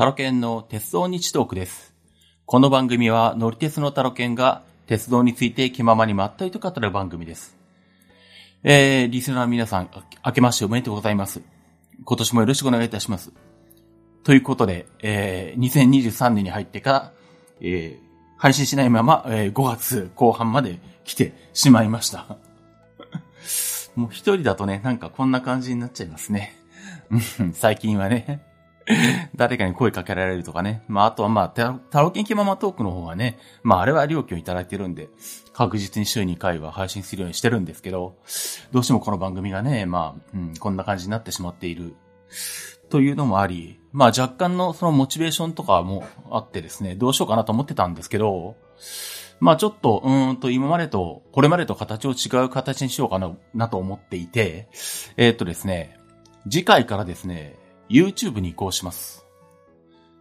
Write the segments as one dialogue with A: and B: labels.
A: タロケンの鉄道日トークです。この番組は乗り鉄のタロケンが鉄道について気ままにまったりと語る番組です。えー、リスナーの皆さん、明けましておめでとうございます。今年もよろしくお願いいたします。ということで、えー、2023年に入ってから、えー、配信しないまま、えー、5月後半まで来てしまいました。もう一人だとね、なんかこんな感じになっちゃいますね。うん最近はね、誰かに声かけられるとかね。まあ、あとはまあ、タロケンキママトークの方はね、まあ、あれは料金をいただいてるんで、確実に週2回は配信するようにしてるんですけど、どうしてもこの番組がね、まあ、うん、こんな感じになってしまっている。というのもあり、まあ若干のそのモチベーションとかもあってですね、どうしようかなと思ってたんですけど、まあちょっと、うんと今までと、これまでと形を違う形にしようかな、なと思っていて、えーっとですね、次回からですね、YouTube に移行します。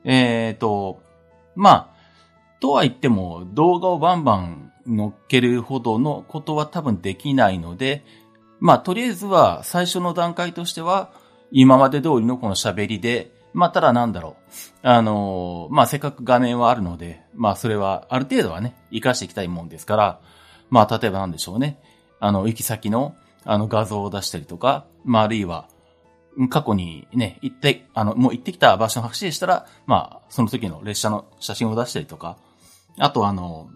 A: えーと、まあ、とは言っても動画をバンバン乗っけるほどのことは多分できないので、まあとりあえずは最初の段階としては、今まで通りのこの喋りで、まあ、ただなんだろう。あのーまあ、せっかく画面はあるので、まあ、それは、ある程度はね、活かしていきたいもんですから、まあ、例えばなんでしょうね。あの、行き先の、あの、画像を出したりとか、まあ、あるいは、過去にね、行って、あの、もう行ってきた場所の走りしたら、まあ、その時の列車の写真を出したりとか、あとあの、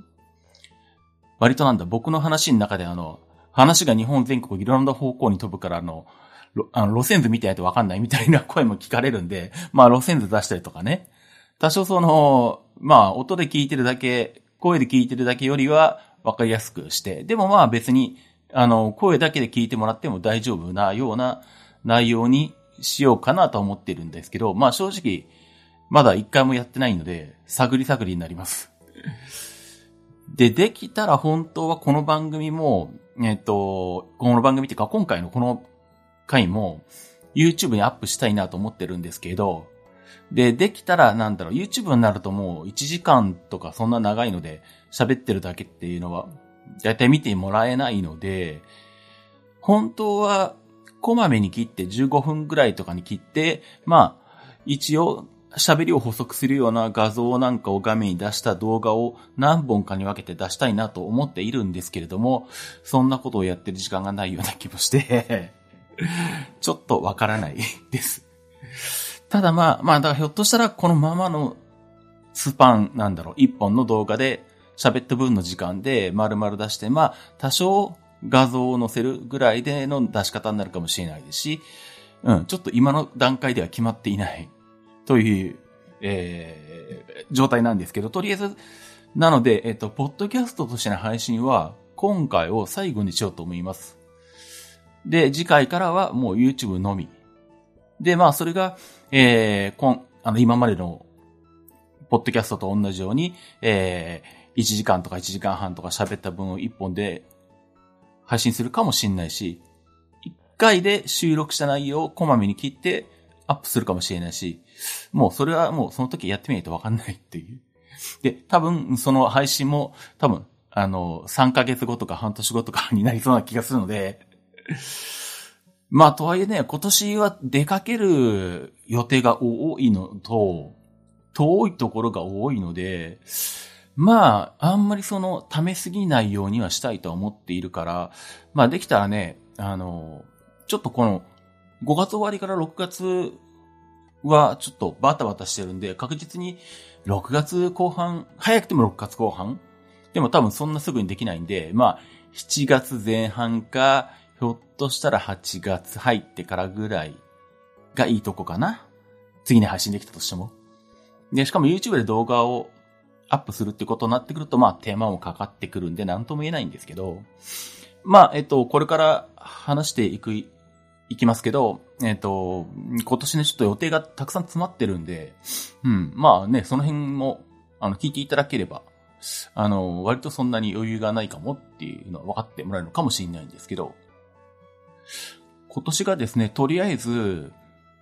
A: 割となんだ、僕の話の中であの、話が日本全国いろんな方向に飛ぶから、あの、あの路線図見てないとわかんないみたいな声も聞かれるんで、まあ路線図出したりとかね。多少その、まあ音で聞いてるだけ、声で聞いてるだけよりはわかりやすくして、でもまあ別に、あの、声だけで聞いてもらっても大丈夫なような内容にしようかなと思ってるんですけど、まあ正直、まだ一回もやってないので、探り探りになります。で、できたら本当はこの番組も、えっと、この番組っていうか今回のこの回も YouTube にアップしたいなと思ってるんですけど、で、できたらなんだろう、YouTube になるともう1時間とかそんな長いので喋ってるだけっていうのは、だいたい見てもらえないので、本当はこまめに切って15分ぐらいとかに切って、まあ、一応喋りを補足するような画像なんかを画面に出した動画を何本かに分けて出したいなと思っているんですけれども、そんなことをやってる時間がないような気もして、ちょっとわからないです。ただまあ、まあ、だからひょっとしたらこのままのスパンなんだろう、一本の動画で喋った分の時間で丸々出して、まあ、多少画像を載せるぐらいでの出し方になるかもしれないですし、うん、ちょっと今の段階では決まっていないという、えー、状態なんですけど、とりあえず、なので、えっ、と、ポッドキャストとしての配信は、今回を最後にしようと思います。で、次回からはもう YouTube のみ。で、まあ、それが、えー、こん、あの、今までの、ポッドキャストと同じように、えー、1時間とか1時間半とか喋った分を1本で配信するかもしれないし、1回で収録した内容をこまめに切ってアップするかもしれないし、もうそれはもうその時やってみないとわかんないっていう。で、多分その配信も多分、あの、3ヶ月後とか半年後とかになりそうな気がするので、まあ、とはいえね、今年は出かける予定が多いのと、遠いところが多いので、まあ、あんまりその、溜めすぎないようにはしたいとは思っているから、まあ、できたらね、あの、ちょっとこの、5月終わりから6月はちょっとバタバタしてるんで、確実に6月後半、早くても6月後半でも多分そんなすぐにできないんで、まあ、7月前半か、ひょっとしたら8月入ってからぐらいがいいとこかな。次に配信できたとしても。で、しかも YouTube で動画をアップするってことになってくると、まあ、テーマもかかってくるんで、なんとも言えないんですけど、まあ、えっと、これから話していく、いきますけど、えっと、今年ね、ちょっと予定がたくさん詰まってるんで、うん、まあね、その辺も、あの、聞いていただければ、あの、割とそんなに余裕がないかもっていうのは分かってもらえるのかもしれないんですけど、今年がですね、とりあえず、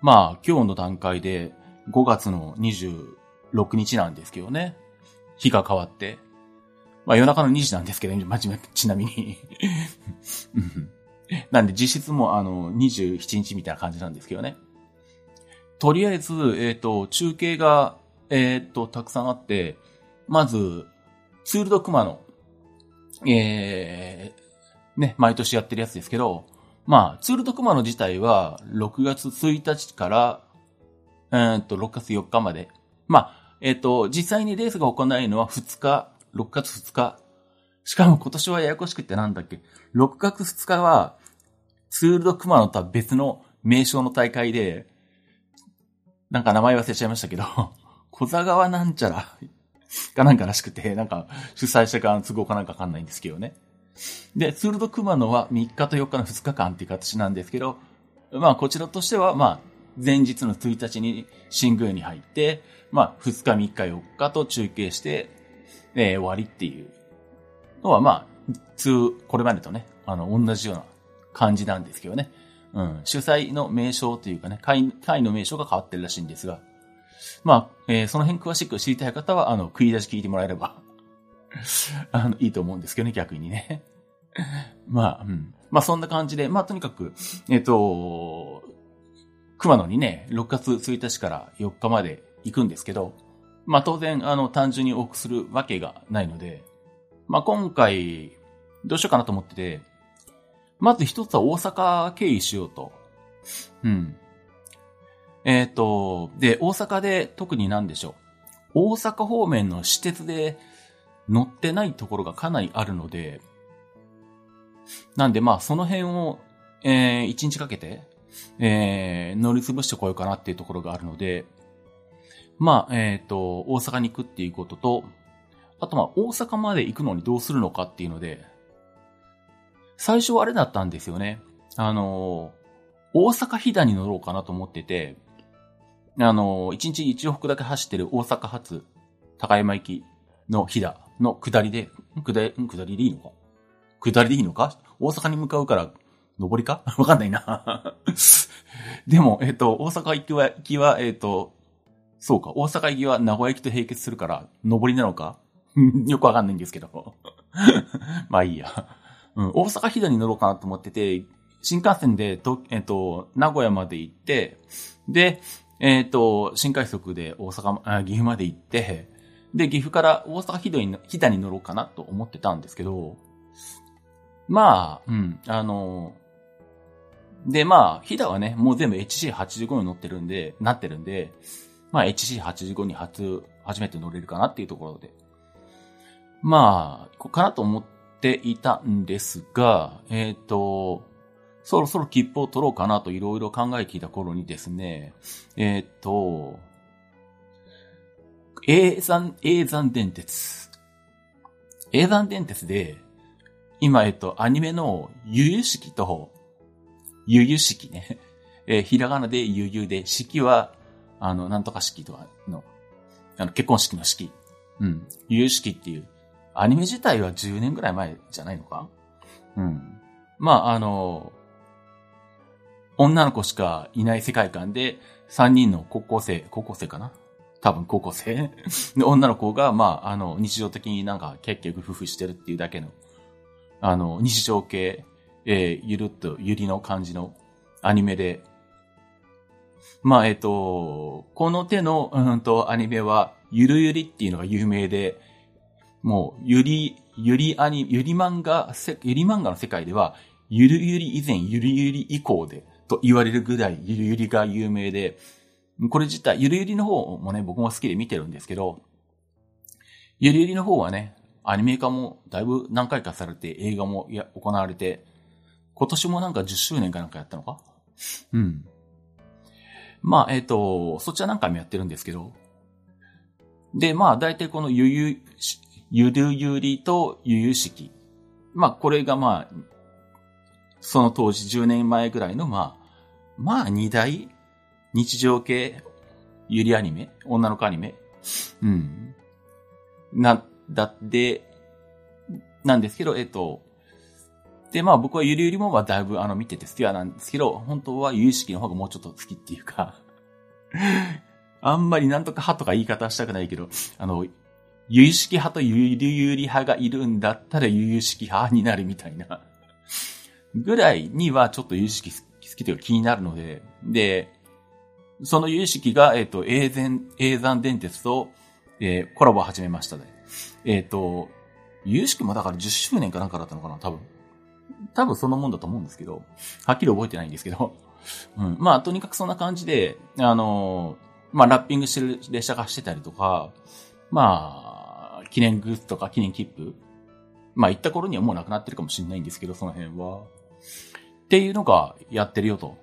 A: まあ、今日の段階で5月の26日なんですけどね。日が変わって。まあ夜中の2時なんですけど、ちなみに。なんで実質もあの27日みたいな感じなんですけどね。とりあえず、えっ、と、中継が、えっ、と、たくさんあって、まず、ツールドクマの、えー、ね、毎年やってるやつですけど、まあ、ツールドクマの自体は、6月1日から、えっと、6月4日まで。まあ、えっ、と、実際にレースが行われるのは2日、6月2日。しかも今年はややこしくってなんだっけ ?6 月2日は、ツールドクマノとは別の名称の大会で、なんか名前忘れちゃいましたけど、小座川なんちゃら かなんからしくて、なんか主催者側の都合かなんかわかんないんですけどね。で、ツールドクマノは3日と4日の2日間っていう形なんですけど、まあこちらとしては、まあ前日の1日に新宮に入って、まあ2日3日4日と中継して、えー、終わりっていうのはまあ、通、これまでとね、あの、同じような感じなんですけどね。うん、主催の名称というかね、会、会の名称が変わってるらしいんですが、まあ、えー、その辺詳しく知りたい方は、あの、食い出し聞いてもらえれば あの、いいと思うんですけどね、逆にね まあ、うん。まあ、そんな感じで、まあ、とにかく、えっ、ー、と、熊野にね、6月1日から4日まで行くんですけど、まあ、当然、あの、単純に多くするわけがないので、まあ、今回、どうしようかなと思ってて、まず一つは大阪経由しようと。うん。えっ、ー、と、で、大阪で特に何でしょう。大阪方面の私鉄で乗ってないところがかなりあるので、なんでまあその辺を、えー、一日かけて、えー、乗り潰してこようかなっていうところがあるので、まあ、えっ、ー、と、大阪に行くっていうことと、あとまあ大阪まで行くのにどうするのかっていうので、最初はあれだったんですよね。あの、大阪飛騨に乗ろうかなと思ってて、あの、1日1往復だけ走ってる大阪発高山行きの飛騨の下りで、下り、下りでいいのか？下りでいいのか？大阪に向かうから、上りか？わかんないな。でも、えっ、ー、と、大阪行きは、行きは、えっ、ー、と、そうか、大阪行きは名古屋行きと並結するから、上りなのか？よくわかんないんですけど。まあいいや。うん、大阪飛騨に乗ろうかなと思ってて、新幹線で、えっ、ー、と、名古屋まで行って、で、えっ、と、新快速で大阪、岐阜まで行って、で、岐阜から大阪飛騨に飛騨に乗ろうかなと思ってたんですけど、まあ、うん、あの、で、まあ、飛騨はね、もう全部 HC85 に乗ってるんで、なってるんで、まあ HC85 に初、初めて乗れるかなっていうところで。まあ、こうかなと思っていたんですが、えっ、ー、と、そろそろ切符を取ろうかなといろいろ考えていた頃にですね、えっ、ー、と、永山、永山電鉄。永山電鉄で、今、えっと、アニメのゆゆ式と、ゆゆ式ね。えー、ひらがなでゆゆで、式は、あの、なんとか式とかの、あの、結婚式の式。うん。ゆゆ式っていう、アニメ自体は10年ぐらい前じゃないのか？うん。まあ、あの、女の子しかいない世界観で、3人の高校生、高校生かな？多分高校生 で、女の子が、まあ、あの、日常的になんか結局夫婦してるっていうだけの、あの、日常系、えー、ゆるっと、ゆりの感じのアニメで、まあ、えっ、と、この手の、うんと、アニメは、ゆるゆりっていうのが有名で、もう、ゆり、ゆりアニ、ゆり漫画、ゆり漫画の世界では、ゆるゆり以前、ゆるゆり以降で、と言われるぐらい、ゆるゆりが有名で、これ自体、ゆるゆりの方もね、僕も好きで見てるんですけど、ゆるゆりの方はね、アニメ化もだいぶ何回かされて、映画もや行われて、今年もなんか10周年かなんかやったのか？うん。まあ、えっ、ー、と、そっちは何回もやってるんですけど、で、まあ、大体このゆゆ、ゆるゆりとゆゆ式。まあ、これがまあ、その当時10年前ぐらいのまあ、まあ、二大日常系ゆりアニメ女の子アニメうん。な、だって、なんですけど、えっと、で、まあ僕はゆりゆりもまあだいぶあの見てて好きはなんですけど、本当はゆゆ式の方がもうちょっと好きっていうか あんまりなんとか派とか言い方したくないけど、あの、ゆゆ式派とゆりゆり派がいるんだったらゆゆ式派になるみたいな ぐらいにはちょっとゆゆ式好きというか気になるので、で、その有識が、えっ、と、永山、永山電鉄と、えー、コラボを始めましたね。えっ、と、有識もだから10周年かなんかだったのかな、多分。多分そのもんだと思うんですけど、はっきり覚えてないんですけど。うん。まあ、とにかくそんな感じで、あのー、まあ、ラッピングしてる列車が走ってたりとか、まあ、記念グッズとか記念切符。まあ、行った頃にはもうなくなってるかもしれないんですけど、その辺は。っていうのがやってるよと。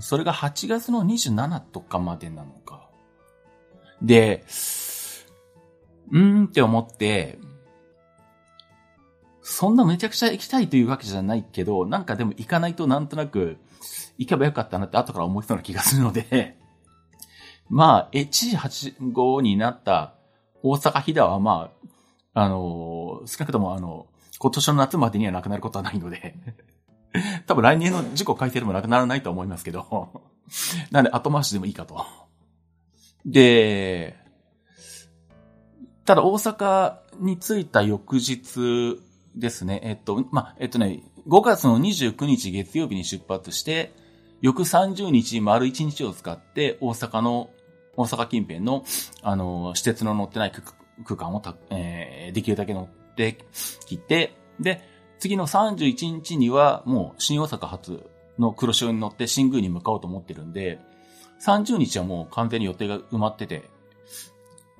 A: それが8月の27とかまでなのか。で、うーんって思って、そんなめちゃくちゃ行きたいというわけじゃないけど、なんかでも行かないとなんとなく行けばよかったなって後から思いそうな気がするので。まあ、H85 になった大阪飛騨はまあ、あのー、少なくともあの、今年の夏までにはなくなることはないので。多分来年の事故改正でもなくならないと思いますけど。なんで後回しでもいいかと。で、ただ大阪に着いた翌日ですね、えっと、ま、えっとね、5月の29日月曜日に出発して、翌30日丸1日を使って大阪の、大阪近辺の、あの、施設の乗ってない区間をた、えー、できるだけ乗ってきて、で、次の31日にはもう新大阪発の黒潮に乗って新宮に向かおうと思ってるんで、30日はもう完全に予定が埋まってて、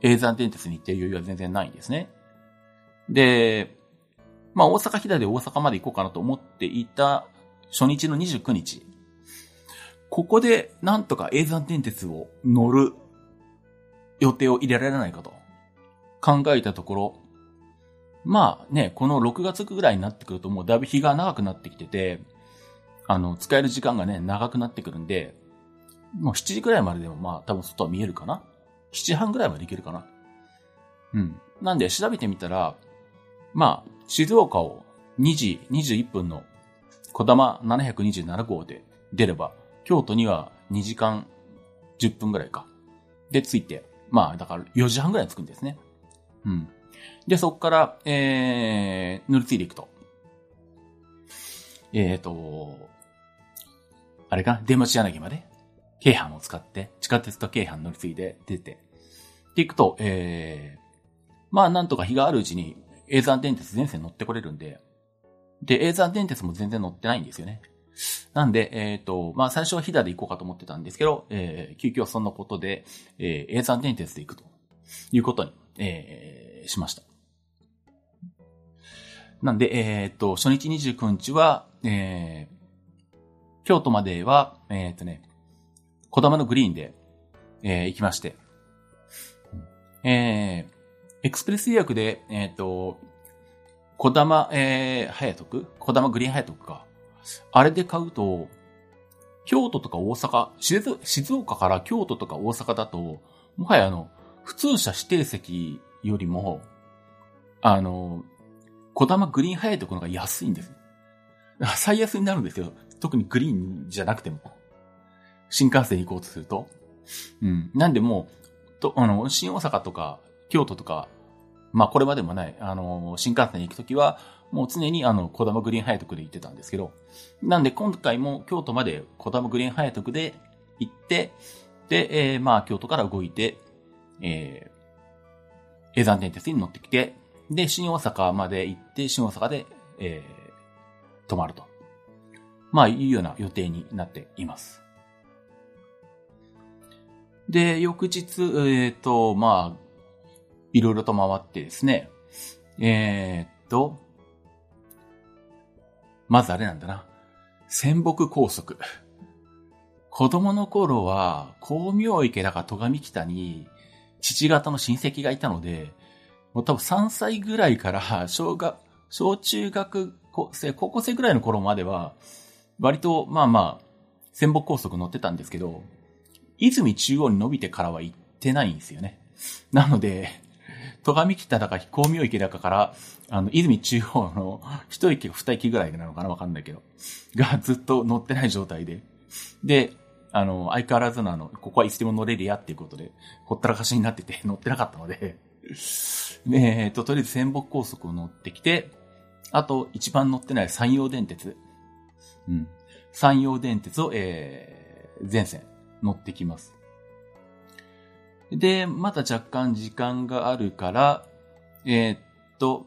A: 永山電鉄に行ってる余裕は全然ないんですね。で、まあ大阪飛騨で大阪まで行こうかなと思っていた初日の29日。ここでなんとか永山電鉄を乗る予定を入れられないかと考えたところ、まあね、この6月ぐらいになってくるともうだいぶ日が長くなってきてて、あの、使える時間がね、長くなってくるんで、もう7時ぐらいまででもまあ多分外は見えるかな ?7 時半ぐらいまで行けるかなうん。なんで調べてみたら、まあ、静岡を2時21分の小玉727号で出れば、京都には2時間10分ぐらいか。で、着いて、まあ、だから4時半ぐらいに着くんですね。うん。で、そこから、えー、乗り継いでいくと。えっ、ー、と、あれか？な出町柳まで、京阪を使って、地下鉄と京阪乗り継いで出て、で行くと、えー、まあなんとか日があるうちに、永山電鉄全線乗ってこれるんで、で、永山電鉄も全然乗ってないんですよね。なんで、えっ、ー、と、まあ最初は飛騨で行こうかと思ってたんですけど、えー、急遽そんなことで、えー、永山電鉄で行くということに、えー、しました。なんで、えっ、ー、と、初日29日は、えー、京都までは、えっ、ー、とね、小玉のグリーンで、えー、行きまして、えー、エクスプレス予約で、えっ、ー、と、小玉、えー、早徳小玉グリーン早徳か。あれで買うと、京都とか大阪、静岡から京都とか大阪だと、もはやあの、普通車指定席よりも、あの、小玉グリーンハイとこのが安いんです。最安になるんですよ。特にグリーンじゃなくても。新幹線行こうとすると。うん。なんでもう、と、あの、新大阪とか、京都とか、まあこれまでもない、あの、新幹線に行くときは、もう常にあの、小玉グリーンハイトクで行ってたんですけど、なんで今回も京都まで小玉グリーンハイトクで行って、で、えー、まあ京都から動いて、えー、永山電鉄に乗ってきて、で、新大阪まで行って、新大阪で、えー、泊まると。まあ、いうような予定になっています。で、翌日、えっ、ー、と、まあ、いろいろと回ってですね、えー、っと、まずあれなんだな。仙北高速。子供の頃は、光明池だか戸上北に、父方の親戚がいたので、もう多分3歳ぐらいから小学、小中学生、高校生ぐらいの頃までは、割と、まあまあ、仙北高速乗ってたんですけど、泉中央に伸びてからは行ってないんですよね。なので、戸上北だか飛行明池だかから、あの、泉中央の 一駅か二駅ぐらいなのかなわかんないけど、がずっと乗ってない状態で。で、あの、相変わらずのあの、ここはいつでも乗れるやっていうことで、ほったらかしになってて 乗ってなかったので、えっと、とりあえず仙北高速を乗ってきて、あと、一番乗ってない山陽電鉄。うん。山陽電鉄を、えー、全線乗ってきます。で、また若干時間があるから、えーっと、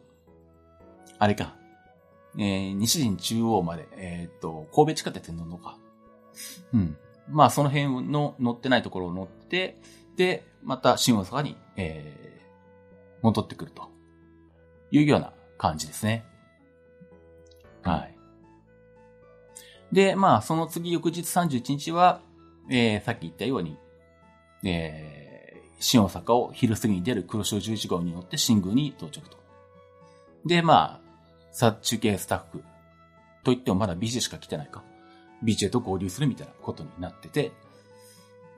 A: あれか、えー西陣中央まで、えーっと、神戸地下鉄に乗るのか。うん。まあ、その辺の乗ってないところを乗って、で、また新大阪に、えー、戻ってくるというような感じですね。はい。で、まあ、その次翌日31日は、えー、さっき言ったように、えー、新大阪を昼過ぎに出る黒潮11号に乗って新宮に到着と。で、まあ、さ、中継スタッフといってもまだ BJ しか来てないか。BJ と合流するみたいなことになってて、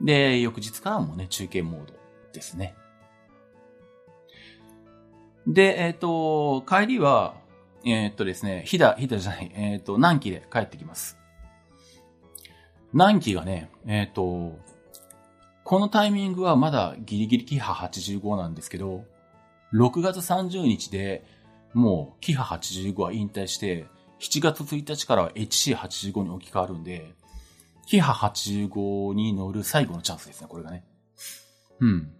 A: で、翌日からもね、中継モードですね。で、えっ、と、帰りは、えっ、とですね、飛騨、飛騨じゃない、えっ、と、南紀で帰ってきます。南紀がね、えっ、と、このタイミングはまだギリギリキハ85なんですけど、6月30日でもうキハ85は引退して、7月1日からは HC85 に置き換わるんで、キハ85に乗る最後のチャンスですね、これがね。うん。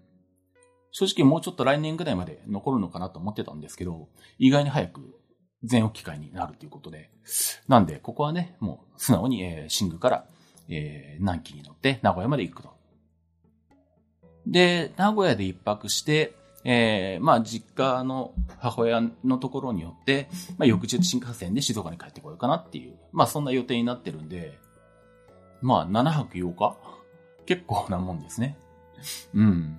A: 正直もうちょっと来年ぐらいまで残るのかなと思ってたんですけど、意外に早く全置き換えになるということで。なんで、ここはね、もう素直に、えー、新宮から、えー、南紀に乗って名古屋まで行くと。で、名古屋で一泊して、えー、まあ、実家の母親のところによって、まあ、翌日新幹線で静岡に帰ってこようかなっていう、まあ、そんな予定になってるんで、まあ、7泊8日？結構なもんですね。うん。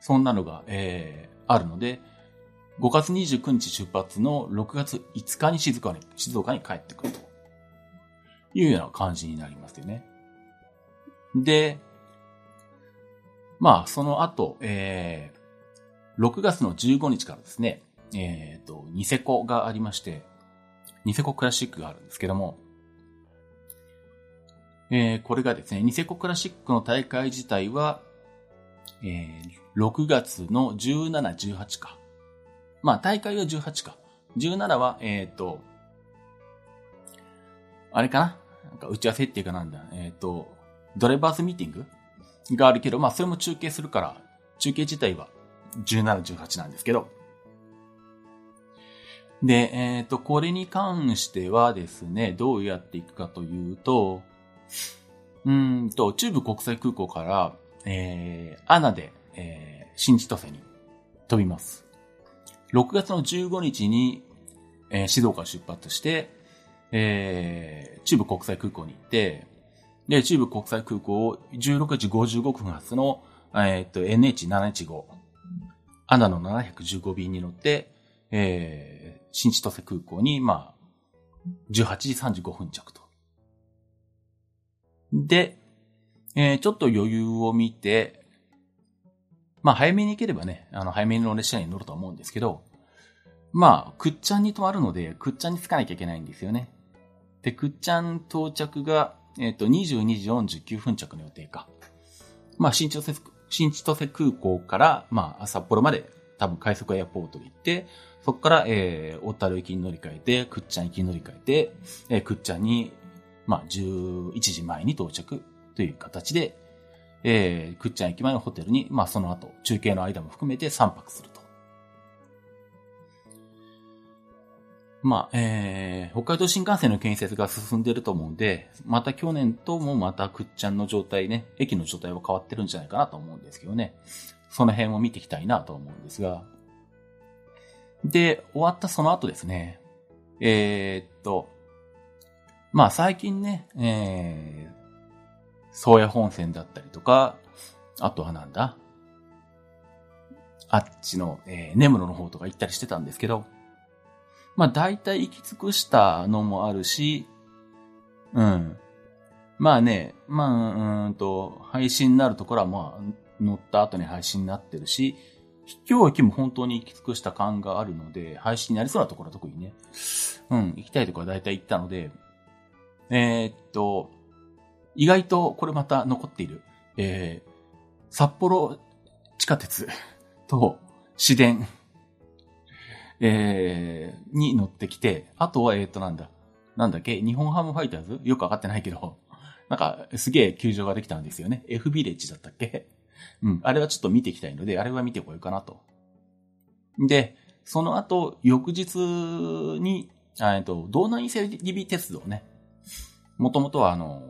A: そんなのが、えー、あるので、5月29日出発の6月5日に静岡に、静岡に帰ってくるというような感じになりますよね。で、まあ、その後、えー、6月の15日からですね、えっ、と、ニセコがありまして、ニセコクラシックがあるんですけども、えー、これがですね、ニセコクラシックの大会自体は、えー、6月の17、18か。まあ、大会は18か。17は、えっ、と、あれかな？なんか打ち合わせっていうかなんだ。えっ、と、ドライバーズミーティング？があるけど、まあ、それも中継するから、中継自体は17、18なんですけど。で、えっ、と、これに関してはですね、どうやっていくかというと、うんと、中部国際空港から、えー、アナで、えー、新千歳に飛びます。6月の15日に、えー、静岡出発して、えー、中部国際空港に行って、で、中部国際空港を16時55分発の、えーっと、NH715、アナの715便に乗って、えー、新千歳空港に、まあ、18時35分着と。で、えー、ちょっと余裕を見て、まあ、早めに行ければね、あの、早めの列車に乗ると思うんですけど、まあ、くっちゃんに泊まるので、くっちゃんに着かなきゃいけないんですよね。で、くっちゃん到着が、えっ、と、22時49分着の予定か。まあ、新千歳、新千歳空港から、まあ、札幌まで、多分快速エアポートで行って、そこから、えー、小樽行きに乗り換えて、くっちゃん行きに乗り換えて、えー、くっちゃんに、まあ、11時前に到着という形で、えー、くっちゃん駅前のホテルに、まあ、その後、中継の間も含めて3泊するまあ、えー、北海道新幹線の建設が進んでると思うんで、また去年ともまたくっちゃんの状態ね、駅の状態は変わってるんじゃないかなと思うんですけどね。その辺を見ていきたいなと思うんですが。で、終わったその後ですね。えー、っと、まあ最近ね、えー、宗谷本線だったりとか、あとはなんだあっちの、えー、根室の方とか行ったりしてたんですけど、まあ大体行き尽くしたのもあるし、うん。まあね、まあ、うんと、配信になるところはまあ、乗った後に配信になってるし、今日駅も本当に行き尽くした感があるので、配信になりそうなところは特にね、うん、行きたいところは大体行ったので、えー、っと、意外とこれまた残っている、えー、札幌地下鉄と市電、えー、に乗ってきて、あとは、えー、っとなんだ、なんだっけ、日本ハムファイターズ？よくわかってないけど、なんか、すげえ球場ができたんですよね。F ビレッジだったっけ？うん、あれはちょっと見ていきたいので、あれは見てこようかなと。で、その後、翌日に、えっと、道南伊勢リビ鉄道ね。もともとはあの、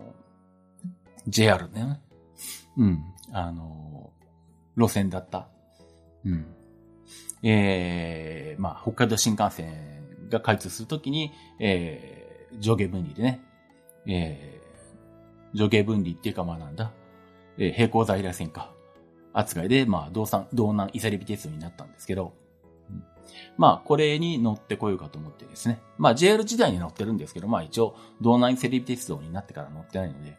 A: JR ね。うん。あの、路線だった。うん。えー、まあ、北海道新幹線が開通するときに、えー、上下分離でね、えー、上下分離っていうかまあなんだ、えー、平行在来線か、扱いで、まあ、道産、道南伊勢リビ鉄道になったんですけど、うんまあ、これに乗ってこようかと思ってですね。まあ、JR 時代に乗ってるんですけど、まあ一応、道南セリビ鉄道になってから乗ってないので。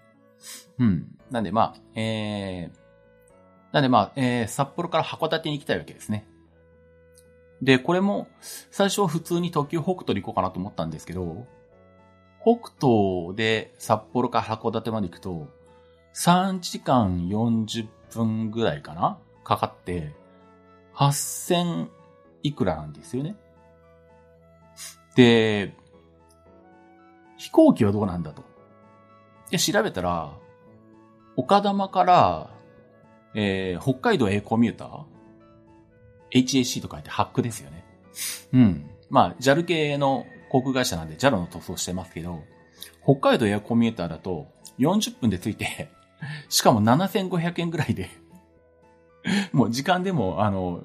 A: うん。なんでまあ、えー、なんでまあ、えー、札幌から函館に行きたいわけですね。で、これも、最初は普通に特急北斗で行こうかなと思ったんですけど、北東で札幌から函館まで行くと、3時間40分ぐらいかな？かかって、8000いくらなんですよね。で、飛行機はどうなんだと。で、調べたら、岡玉から、えー、北海道 A コミューター ?HAC と書いてハックですよね。うん。まあ、JAL 系の航空会社なんで JAL の塗装してますけど、北海道エアコミューターだと40分で着いて、しかも7500円ぐらいで、もう時間でも、あの、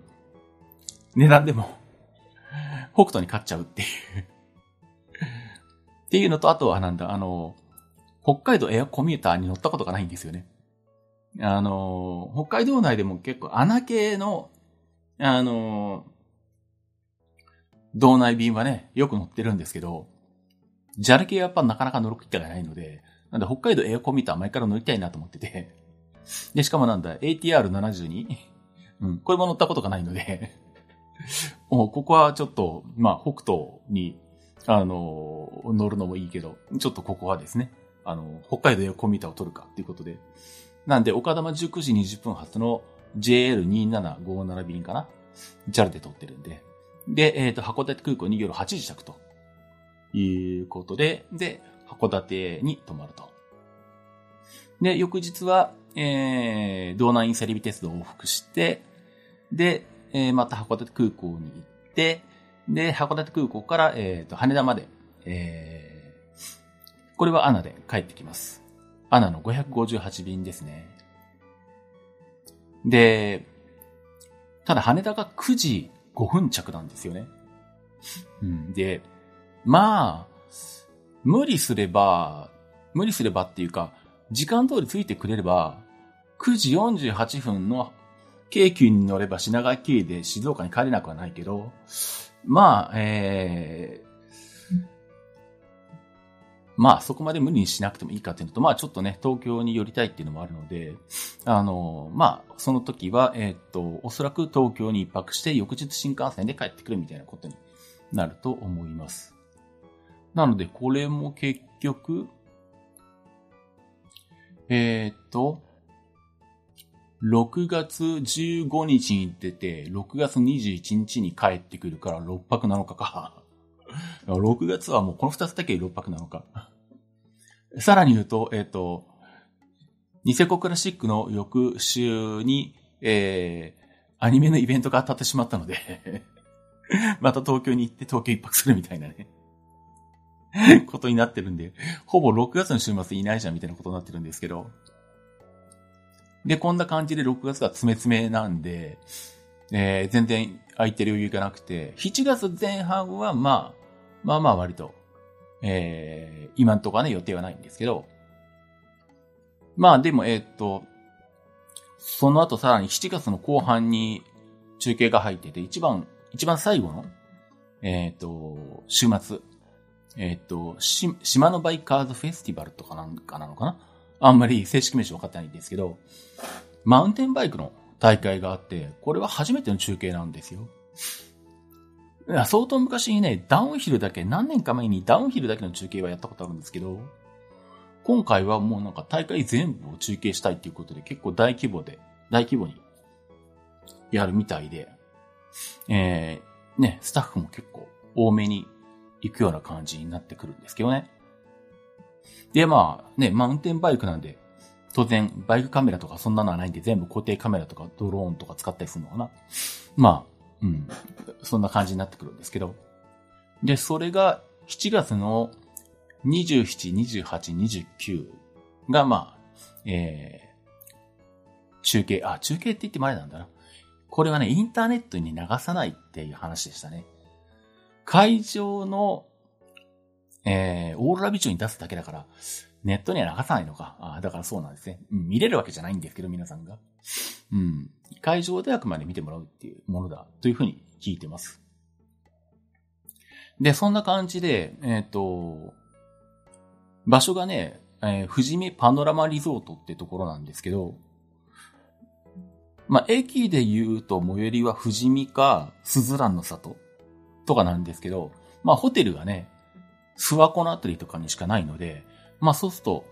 A: 値段でも、北斗に勝っちゃうっていうっていうのと、あとはなんだ、あの、北海道エアコミューターに乗ったことがないんですよね。あの、北海道内でも結構穴系の、あの、道内便はね、よく乗ってるんですけど、JAL 系はやっぱなかなか乗る機会がないので、なんで北海道エアコンミューター前から乗りたいなと思ってて、で、しかもなんだ、ATR72? うん、これも乗ったことがないのでもうここはちょっと、まあ、北東に、あの、乗るのもいいけど、ちょっとここはですね、あの、北海道やコンミューターを取るかっていうことで。なんで、岡玉19時20分発の JL2757 便かな ?JAL で取ってるんで。で、えっ、ー、と、函館空港に夜8時着と。いうことで、で、函館に泊まると。で、翌日は、えー、道南インサリビ鉄道を往復して、で、えー、また函館空港に行って、で、函館空港から、えっ、ー、と、羽田まで、えー、これはアナで帰ってきます。アナの558便ですね。で、ただ羽田が9時5分着なんですよね。うん、で、まあ、無理すれば、無理すればっていうか、時間通りついてくれれば、9時48分の京急に乗れば品川経由で静岡に帰れなくはないけど、まあ、え、まあ、そこまで無理にしなくてもいいかっていうのと、まあ、ちょっとね、東京に寄りたいっていうのもあるので、あの、まあ、その時は、えー、っと、おそらく東京に一泊して、翌日新幹線で帰ってくるみたいなことになると思います。なので、これも結局、えー、っと、6月15日に出て、6月21日に帰ってくるから6泊7日か。6月はもうこの2つだけ6泊7日。さらに言うと、えっ、ー、と、ニセコクラシックの翌週に、えー、アニメのイベントが当たってしまったので また東京に行って東京一泊するみたいなね ことになってるんで、ほぼ6月の週末いないじゃんみたいなことになってるんですけど、で、こんな感じで6月が詰め詰めなんで、えー、全然空いてる余裕がなくて、7月前半はまあ、まあまあ割と、えー、今んとこはね、予定はないんですけど、まあでも、えー、っと、その後さらに7月の後半に中継が入ってて、一番、一番最後の、えー、っと、週末、えー、っと、し、島のバイカーズフェスティバルとかなんかなのかな？あんまり正式名称分かってないんですけど、マウンテンバイクの大会があって、これは初めての中継なんですよ。相当昔にね、ダウンヒルだけ、何年か前にダウンヒルだけの中継はやったことあるんですけど、今回はもうなんか大会全部を中継したいっていうことで結構大規模で、大規模にやるみたいで、えー、ね、スタッフも結構多めに行くような感じになってくるんですけどね。で、まあね、マウンテンバイクなんで、当然、バイクカメラとかそんなのはないんで、全部固定カメラとかドローンとか使ったりするのかな。まあ、うん。そんな感じになってくるんですけど。で、それが7月の27、28、29が、まあ、えー、中継、あ、中継って言ってもあれなんだな。これはね、インターネットに流さないっていう話でしたね。会場の、えー、オーロラビジョンに出すだけだから、ネットには流さないのか。あだからそうなんですね、うん。見れるわけじゃないんですけど、皆さんが。うん。会場であくまで見てもらうっていうものだ、というふうに聞いてます。で、そんな感じで、えっ、ー、と、場所がね、えー、富士見パノラマリゾートってところなんですけど、まあ、駅で言うと最寄りは富士見か、スズランの里とかなんですけど、まあ、ホテルがね、諏訪湖のあたりとかにしかないので、まあそうすると、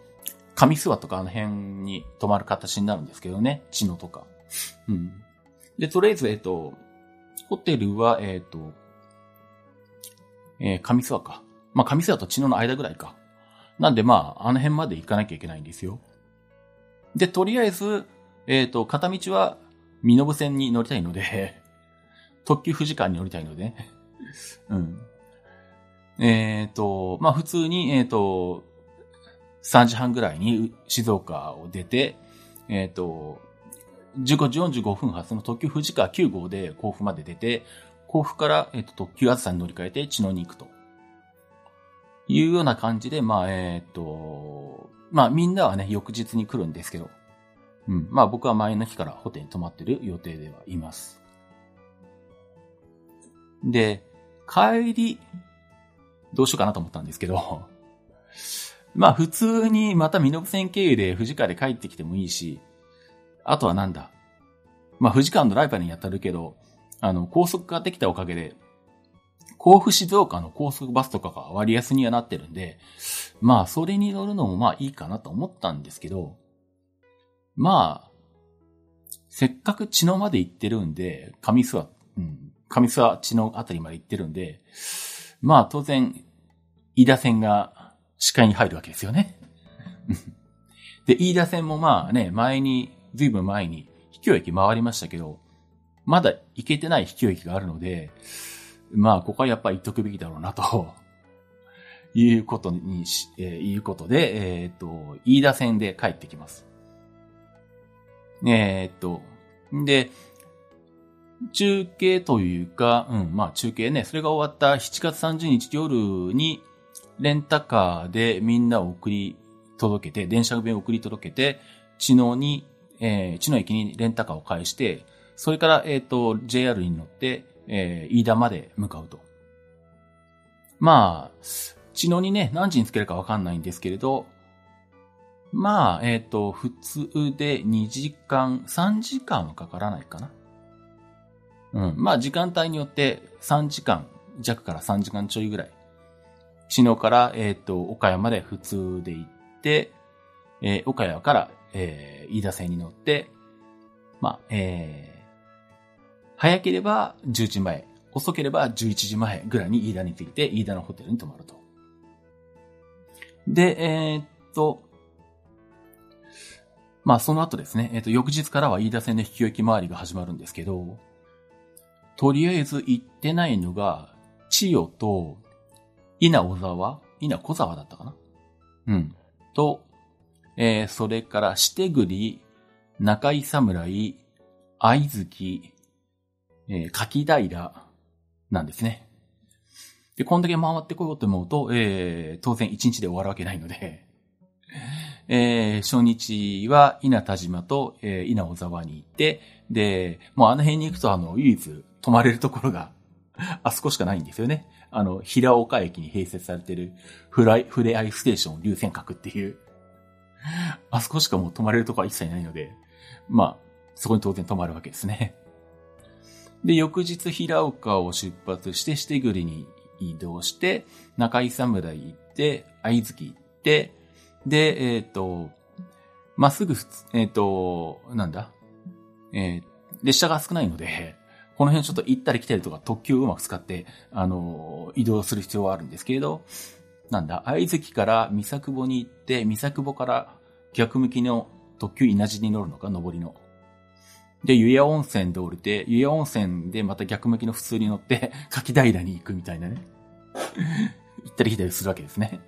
A: 上諏訪とかあの辺に泊まる形になるんですけどね、知野とか。うん。で、とりあえず、えっと、ホテルは、えっと、えー、上諏訪か。まあ上諏訪と知野の間ぐらいか。なんでまあ、あの辺まで行かなきゃいけないんですよ。で、とりあえず、えっ、ー、と、片道は、身延線に乗りたいので 特急富士間に乗りたいので、うん。えっ、ー、と、まあ普通に、えっ、ー、と、3時半ぐらいに静岡を出て、えっ、と、15時45分発の特急富士川9号で甲府まで出て、甲府から、えっ、と特急あずさに乗り換えて茅野に行くと。いうような感じで、まあ、えっ、と、まあみんなはね、翌日に来るんですけど、うん。まあ僕は前の日からホテルに泊まってる予定ではいます。で、帰り、どうしようかなと思ったんですけど、まあ普通にまた身延線経由で富士川で帰ってきてもいいし、あとはなんだ？まあ富士川のライバルに当たるけど、あの、高速ができたおかげで、甲府静岡の高速バスとかが割安にはなってるんで、まあそれに乗るのもまあいいかなと思ったんですけど、まあ、せっかく知野まで行ってるんで、上諏訪、うん、上諏訪知野あたりまで行ってるんで、まあ当然、飯田線が視界に入るわけですよね。で、飯田線もまあね、前に、ずいぶん前に、秘境駅回りましたけど、まだ行けてない秘境駅があるので、まあ、ここはやっぱり行っとくべきだろうな、と いうことにし、えー、いうことで、えー、っと、飯田線で帰ってきます。えー、っと、で、中継というか、うん、まあ中継ね、それが終わった7月30日夜に、レンタカーでみんなを送り届けて、電車便を送り届けて、知能に、えー、知能駅にレンタカーを返して、それから、えっ、ー、と、JR に乗って、えー、飯田まで向かうと。まあ、知能にね、何時に着けるかわかんないんですけれど、まあ、えっ、ー、と、普通で2時間、3時間はかからないかな。うん。まあ、時間帯によって3時間弱から3時間ちょいぐらい茅野から、えっ、ー、と、岡山で普通で行って、えー、岡山から、えー、飯田線に乗って、まあ、えー、早ければ10時前、遅ければ11時前ぐらいに飯田に着いて、飯田のホテルに泊まると。で、えー、っと、まあ、その後ですね、えっ、と、翌日からは飯田線の引き行き回りが始まるんですけど、とりあえず行ってないのが、千代と稲小沢稲小沢だったかな？うん。と、えー、それから、してぐり、中井侍、愛月、えー、柿平、なんですね。で、こんだけ回ってこようと思うと、えー、当然一日で終わるわけないので、えー、初日は稲田島と、えー、稲小沢に行って、で、もうあの辺に行くとあの、唯一泊まれるところが、あそこしかないんですよね。あの、平岡駅に併設されてる、フライ、フレアイステーション流線閣っていう、あそこしかもう泊まれるとこは一切ないので、まあ、そこに当然泊まるわけですね。で、翌日平岡を出発して、してぐりに移動して、中井侍行って、愛月行って、で、えっ、ー、と、まっすぐ、えっ、ー、と、なんだ？えー、列車が少ないので、この辺ちょっと行ったり来たりとか特急をうまく使って、あの、移動する必要はあるんですけれど、なんだ、愛月から三作保に行って、三作保から逆向きの特急稲地に乗るのか、上りの。で、湯屋温泉で降りて、湯屋温泉でまた逆向きの普通に乗って、柿平に行くみたいなね。行ったり来たりするわけですね。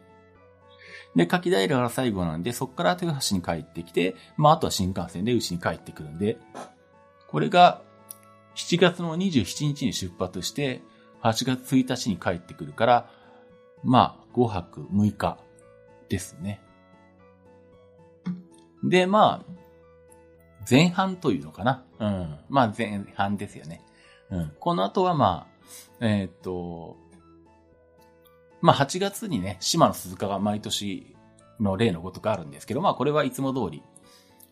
A: で、柿平が最後なんで、そこから豊橋に帰ってきて、まあ、あとは新幹線でうちに帰ってくるんで、これが、7月の27日に出発して、8月1日に帰ってくるから、まあ、5泊6日ですね。で、まあ、前半というのかな。うん。まあ前半ですよね。うん。この後はまあ、えー、っと、まあ8月にね、島の鈴鹿が毎年の例のごとくあるんですけど、まあこれはいつも通り、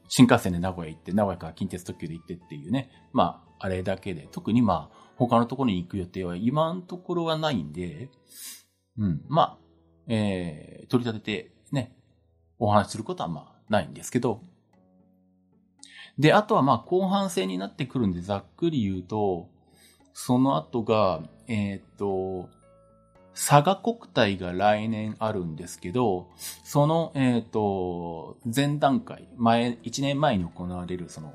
A: 新幹線で名古屋行って、名古屋から近鉄特急で行ってっていうね、まああれだけで、特にまあ他のところに行く予定は今のところはないんで、うん、まあ、えー、取り立ててね、お話しすることはまあないんですけど、で、あとはまあ後半戦になってくるんで、ざっくり言うと、その後が、えっ、と、佐賀国体が来年あるんですけど、その、えっ、と、前段階、前、1年前に行われる、その、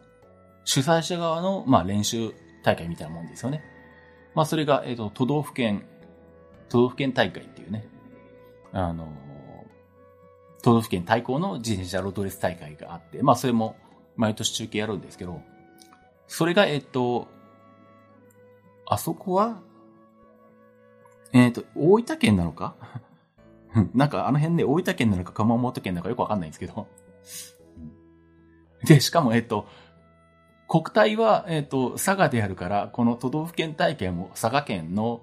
A: 主催者側の、まあ、練習大会みたいなもんですよね。まあ、それが、えっ、と、都道府県、都道府県大会っていうね、あの、都道府県対抗の自転車ロードレース大会があって、まあ、それも、毎年中継やるんですけど、それが、えっと、あそこは、えっと、大分県なのか？なんかあの辺で大分県なのか熊本県なのかよくわかんないんですけど。で、しかも、えっと、国体は、えっと、佐賀であるから、この都道府県大会も佐賀県の、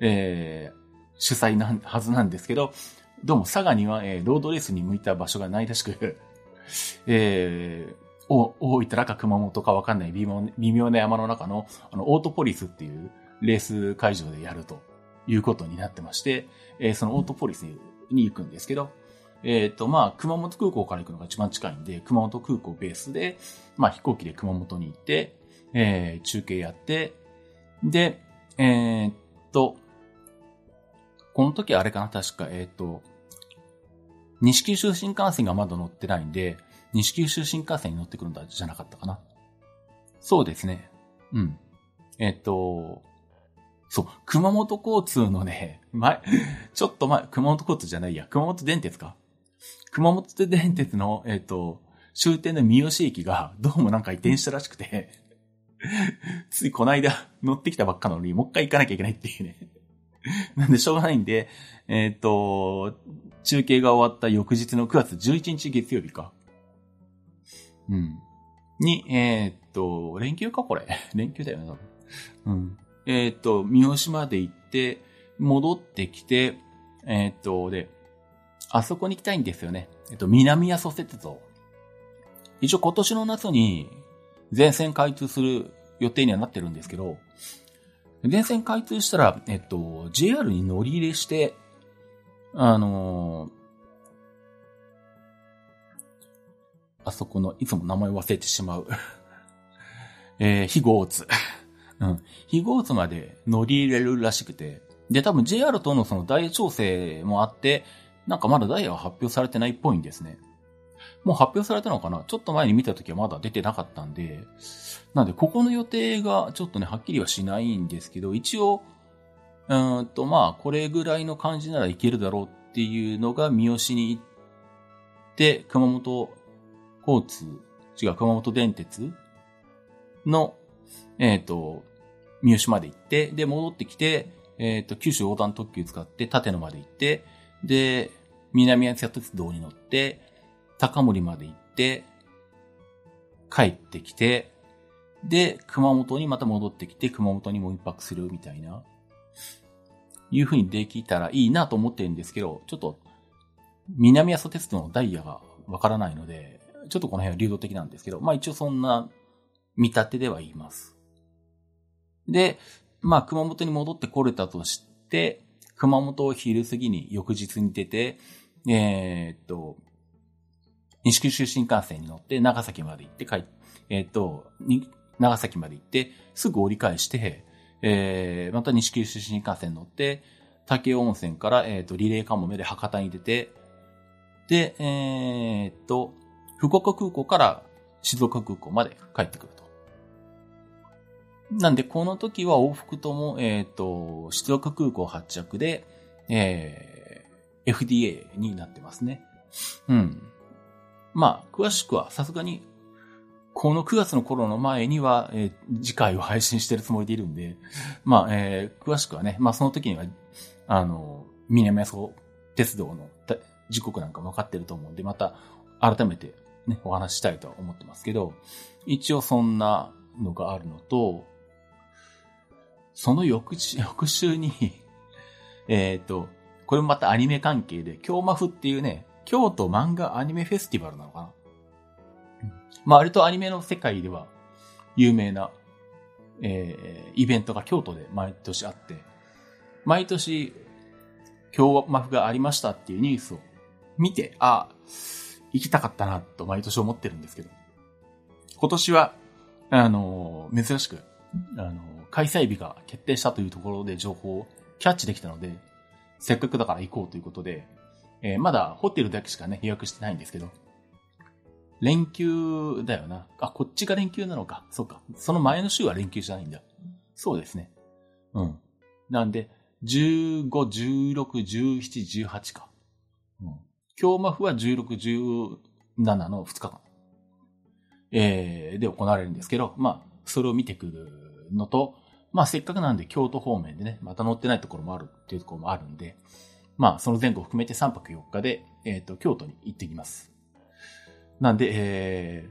A: えー、主催なはずなんですけど、どうも佐賀には、えー、ロードレースに向いた場所がないらしく えー、お、大分らか熊本かわかんない微妙微妙な山の中の、あの、オートポリスっていうレース会場でやるということになってまして、えー、そのオートポリスに行くんですけど、えっ、ー、と、まあ、熊本空港から行くのが一番近いんで、熊本空港ベースで、まあ、飛行機で熊本に行って、えー、中継やって、で、えー、っと、この時あれかな？確か、えっ、と、西九州新幹線がまだ乗ってないんで、西九州新幹線に乗ってくるんだ、じゃなかったかな？そうですね。うん。えっと、そう、熊本交通のね、前、ちょっと前、熊本交通じゃないや、熊本電鉄か。熊本電鉄の、えっと、終点の三好駅が、どうもなんか移転したらしくてついこの間乗ってきたばっかなのに、もう一回行かなきゃいけないっていうね なんでしょうがないんで、えっ、と、中継が終わった翌日の9月11日月曜日か。うん。に、えー、っと、連休か？これ。連休だよね、多分。うん。えー、っと、三好まで行って、戻ってきて、え、っと、で、あそこに行きたいんですよね。えっと、南阿蘇鉄道。一応今年の夏に全線開通する予定にはなってるんですけど、全線開通したら、えっと、JR に乗り入れして、あのあそこの、いつも名前忘れてしまう えー、非合津。うん。非合津まで乗り入れるらしくて。で、多分 JR とのそのダイヤ調整もあって、なんかまだダイヤは発表されてないっぽいんですね。もう発表されたのかな？ちょっと前に見た時はまだ出てなかったんで。なんで、ここの予定がちょっとね、はっきりはしないんですけど、一応、うんと、まあ、これぐらいの感じならいけるだろうっていうのが三好に行って、熊本交通、違う、熊本電鉄の、えっ、ー、と、三好まで行って、で、戻ってきて、えっ、ー、と、九州横断特急使って立野まで行って、で、南八鉄道に乗って、高森まで行って、帰ってきて、で、熊本にまた戻ってきて、熊本にもう一泊するみたいな、いう風にできたらいいなと思ってるんですけど、ちょっと、南阿蘇鉄道のダイヤがわからないので、ちょっとこの辺は流動的なんですけど、まあ一応そんな見立てでは言います。で、まあ熊本に戻ってこれたとして、熊本を昼過ぎに翌日に出て、えー、っと、西九州新幹線に乗って長崎まで行って帰っ、えー、っと、長崎まで行って、すぐ折り返して、えー、また西九州新幹線に乗って、竹温泉から、えっ、と、リレーカモメで博多に出て、で、えー、と、福岡空港から静岡空港まで帰ってくると。なんで、この時は往復とも、えっ、ー、と、静岡空港発着で、えー、FDA になってますね。うん。まあ、詳しくはさすがに、この9月の頃の前には、えー、次回を配信してるつもりでいるんで、まあ、えー、詳しくはね、まあその時には、あの、南阿蘇鉄道の時刻なんかも分かってると思うんで、また改めてね、お話したいとは思ってますけど、一応そんなのがあるのと、その翌 翌週にえっと、これもまたアニメ関係で、京マフっていうね、京都漫画アニメフェスティバルなのかな、うん、まあ、割とアニメの世界では有名な、えー、イベントが京都で毎年あって、毎年、京マフがありましたっていうニュースを見て、あ、行きたかったなと毎年思ってるんですけど、今年は、あの、珍しく、あの、開催日が決定したというところで情報をキャッチできたので、せっかくだから行こうということで、えー、まだホテルだけしかね、予約してないんですけど、連休だよな。あ、こっちが連休なのか。そうか。その前の週は連休じゃないんだ。そうですね。うん。なんで、15、16、17、18か。うん。今日マフは16、17の2日間。えー、で行われるんですけど、まあ、それを見てくるのと、まあせっかくなんで京都方面でね、また乗ってないところもあるっていうところもあるんで、まあその前後含めて3泊4日で、えっ、ー、と、京都に行ってきます。なんで、え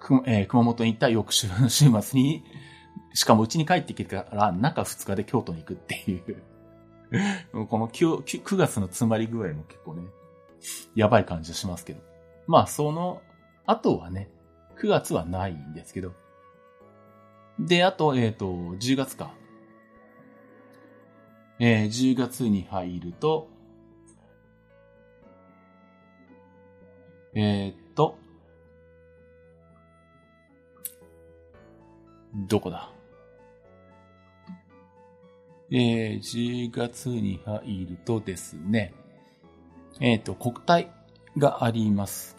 A: ー、えー、熊本に行った翌週の週末に、しかもうちに帰ってきてから中2日で京都に行くっていう この 9, 9月の詰まり具合も結構ね、やばい感じがしますけど。まあその後はね、9月はないんですけど、で、あと、えっ、ー、と、10月か。えー、10月に入ると、えー、っと、どこだ？えー、10月に入るとですね、えっ、ー、と、国体があります。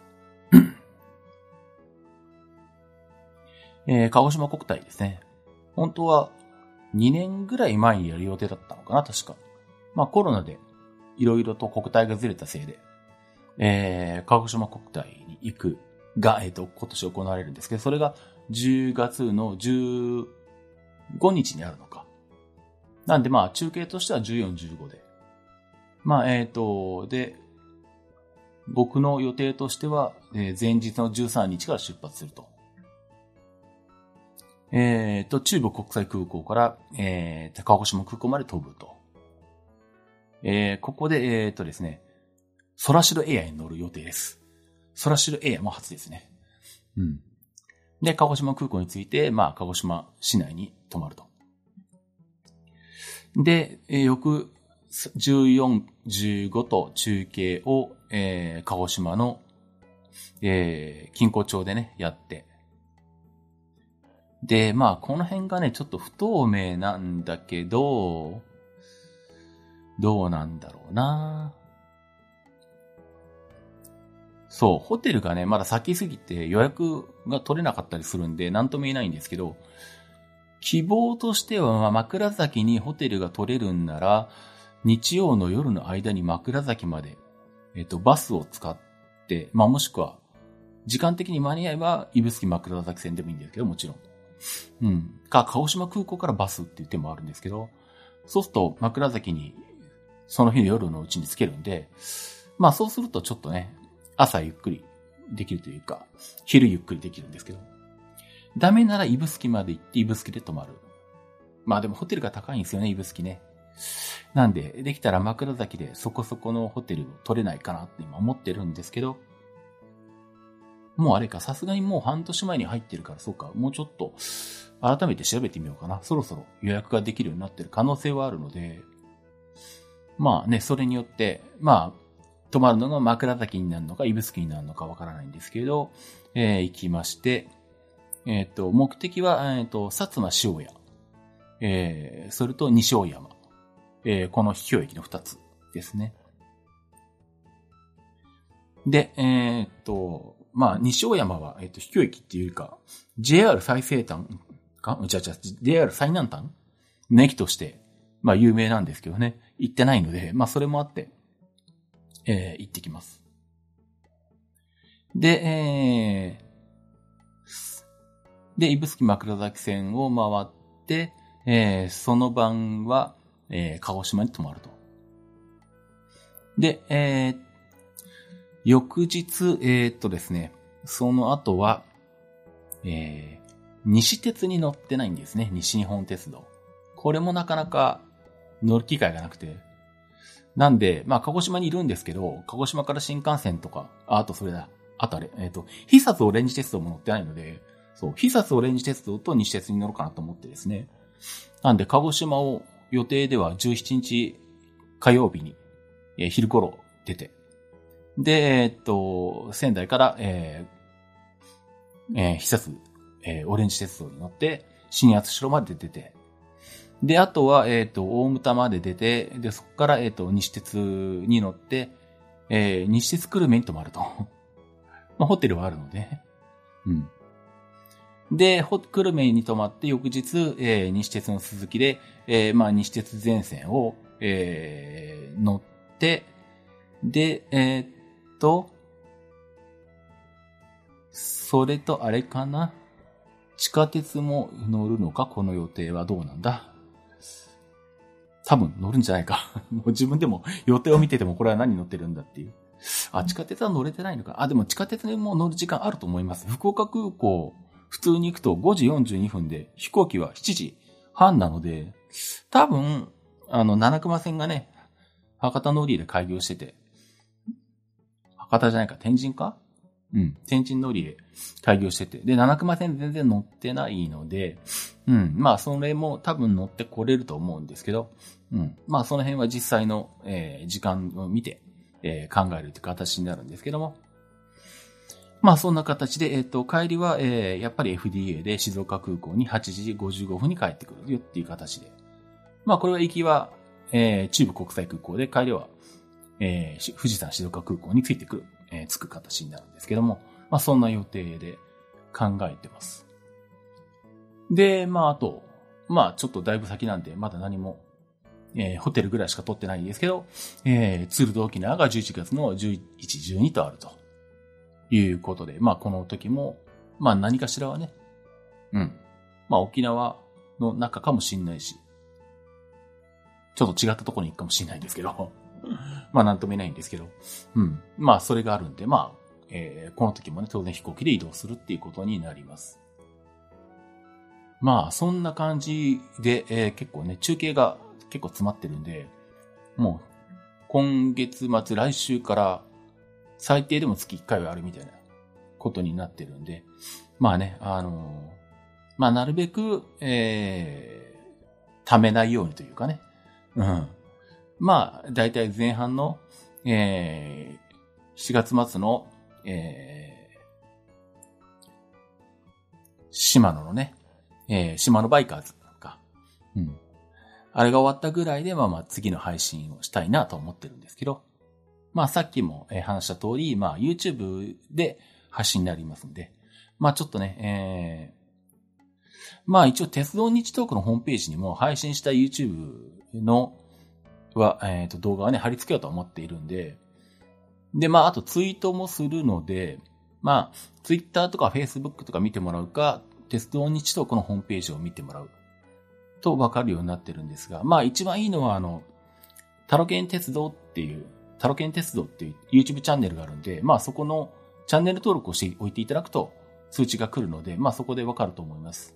A: えー、鹿児島国体ですね。本当は2年ぐらい前にやる予定だったのかな、確か。まあコロナでいろいろと国体がずれたせいで、えー、鹿児島国体に行くが、えっ、ー、と、今年行われるんですけど、それが10月の15日にあるのか。なんでまあ中継としては14、15で。まあえっ、ー、と、で、僕の予定としては、えー、前日の13日から出発すると。えっ、ー、と、中部国際空港から、えー、高島空港まで飛ぶと。えー、ここで、えっ、ー、とですね、ソラシドエアに乗る予定です。ソラシドエアも初ですね。うん。で、鹿児島空港について、まあ、鹿児島市内に泊まると。で、えー、翌14、15と中継を、えー、鹿児島の、えー、近郊町でね、やって、で、まあ、この辺がね、ちょっと不透明なんだけど、どうなんだろうなそう、ホテルがね、まだ先すぎて予約が取れなかったりするんで、なんとも言えないんですけど、希望としては、まあ、枕崎にホテルが取れるんなら、日曜の夜の間に枕崎まで、えっと、バスを使って、まあ、もしくは、時間的に間に合えば、指宿枕崎線でもいいんですけど、もちろん。うん。か、鹿児島空港からバスっていう手もあるんですけど、そうすると枕崎にその日の夜のうちにつけるんで、まあそうするとちょっとね、朝ゆっくりできるというか、昼ゆっくりできるんですけど、ダメなら指宿まで行って指宿で泊まる。まあでもホテルが高いんですよね、指宿ね。なんで、できたら枕崎でそこそこのホテルを取れないかなって今思ってるんですけど、もうあれか、さすがにもう半年前に入ってるから、そうか、もうちょっと、改めて調べてみようかな。そろそろ予約ができるようになってる可能性はあるので、まあね、それによって、まあ、泊まるのが枕崎になるのか、指宿になるのかわからないんですけど、えー、行きまして、えっ、ー、と、目的は、えっ、ー、と、薩摩塩屋、えー、それと西尾山、えー、この秘境駅の二つですね。で、えー、っと、まあ、西大山は、え、っと、秘境駅っていうか、JR 最西端かじゃじゃ JR 最南端の駅として、まあ、有名なんですけどね。行ってないので、まあ、それもあって、えー、行ってきます。で、えー、で、指宿枕崎線を回って、えー、その晩は、えー、鹿児島に泊まると。で、えー、翌日、えー、っとですね、その後は、えー、西鉄に乗ってないんですね。西日本鉄道。これもなかなか乗る機会がなくて。なんで、まあ、鹿児島にいるんですけど、鹿児島から新幹線とか、あ、あとそれだ。あとあれ、えっ、ー、と、久薩オレンジ鉄道も乗ってないので、そう、久薩オレンジ鉄道と西鉄に乗るかなと思ってですね。なんで、鹿児島を予定では17日火曜日に、えー、昼頃出て、で、えっ、ー、と、仙台から、えー、えー、久津、えー、オレンジ鉄道に乗って、新八代まで出て、で、あとは、えっ、ー、と、大牟田まで出て、で、そこから、えっ、ー、と、西鉄に乗って、えー、西鉄久留米に泊まると。まあ、ホテルはあるので、うん。で、久留米に泊まって翌日、えー、西鉄の鈴木で、えー、まあ、西鉄全線を、えー、乗って、で、えー、っと、それとあれかな？地下鉄も乗るのか？この予定はどうなんだ？多分乗るんじゃないか。もう自分でも予定を見ててもこれは何乗ってるんだっていう。あ、地下鉄は乗れてないのか。あ、でも地下鉄にも乗る時間あると思います。福岡空港、普通に行くと5時42分で、飛行機は7時半なので、多分、あの、七熊線がね、博多乗りで開業してて、博多じゃないか、天神か？うん。天神乗りで開業してて。で、七熊線全然乗ってないので、うん。まあ、それも多分乗ってこれると思うんですけど、うん。まあ、その辺は実際の、えー、時間を見て、えー、考えるという形になるんですけども。まあ、そんな形で、えっ、ー、と、帰りは、えー、やっぱり FDA で静岡空港に8時55分に帰ってくるよっていう形で。まあ、これは行きは、えー、中部国際空港で、帰りは、えー、富士山静岡空港についてくる、えー、着く形になるんですけども、まあ、そんな予定で考えてます。で、まあ、あと、まあ、ちょっとだいぶ先なんで、まだ何もえー、ホテルぐらいしか取ってないんですけど、えー、ツールド沖縄が11月の11、12とあるということで、まあこの時も、まあ何かしらはね、うん。まあ沖縄の中かもしんないし、ちょっと違ったところに行くかもしんないんですけど、まあなんとも言えないんですけど、うん。まあそれがあるんで、まあ、えー、この時もね、当然飛行機で移動するっていうことになります。まあ、そんな感じで、えー、結構ね、中継が結構詰まってるんで、もう、今月末、来週から最低でも月1回はあるみたいなことになってるんで、まあね、あのー、まあなるべく、えー、貯めないようにというかね、うん。まあ、だいたい前半の、えー、4月末の、えー、島野のね、えー、島野バイカーズか。うん。あれが終わったぐらいで、まあまあ次の配信をしたいなと思ってるんですけど、まあさっきも話した通り、まあ YouTube で発信になりますんで、まあちょっとね、えー、まあ一応鉄道日トークのホームページにも配信した YouTube のは、えっ、ー、と動画はね、貼り付けようと思っているんで、で、まああとツイートもするので、まあ Twitter とか Facebook とか見てもらうか、鉄道日トークのホームページを見てもらうとわかるようになってるんですが、まあ一番いいのはあの、タロケン鉄道っていう、タロケン鉄道っていう YouTube チャンネルがあるんで、まあそこのチャンネル登録をしておいていただくと通知が来るので、まあそこでわかると思います。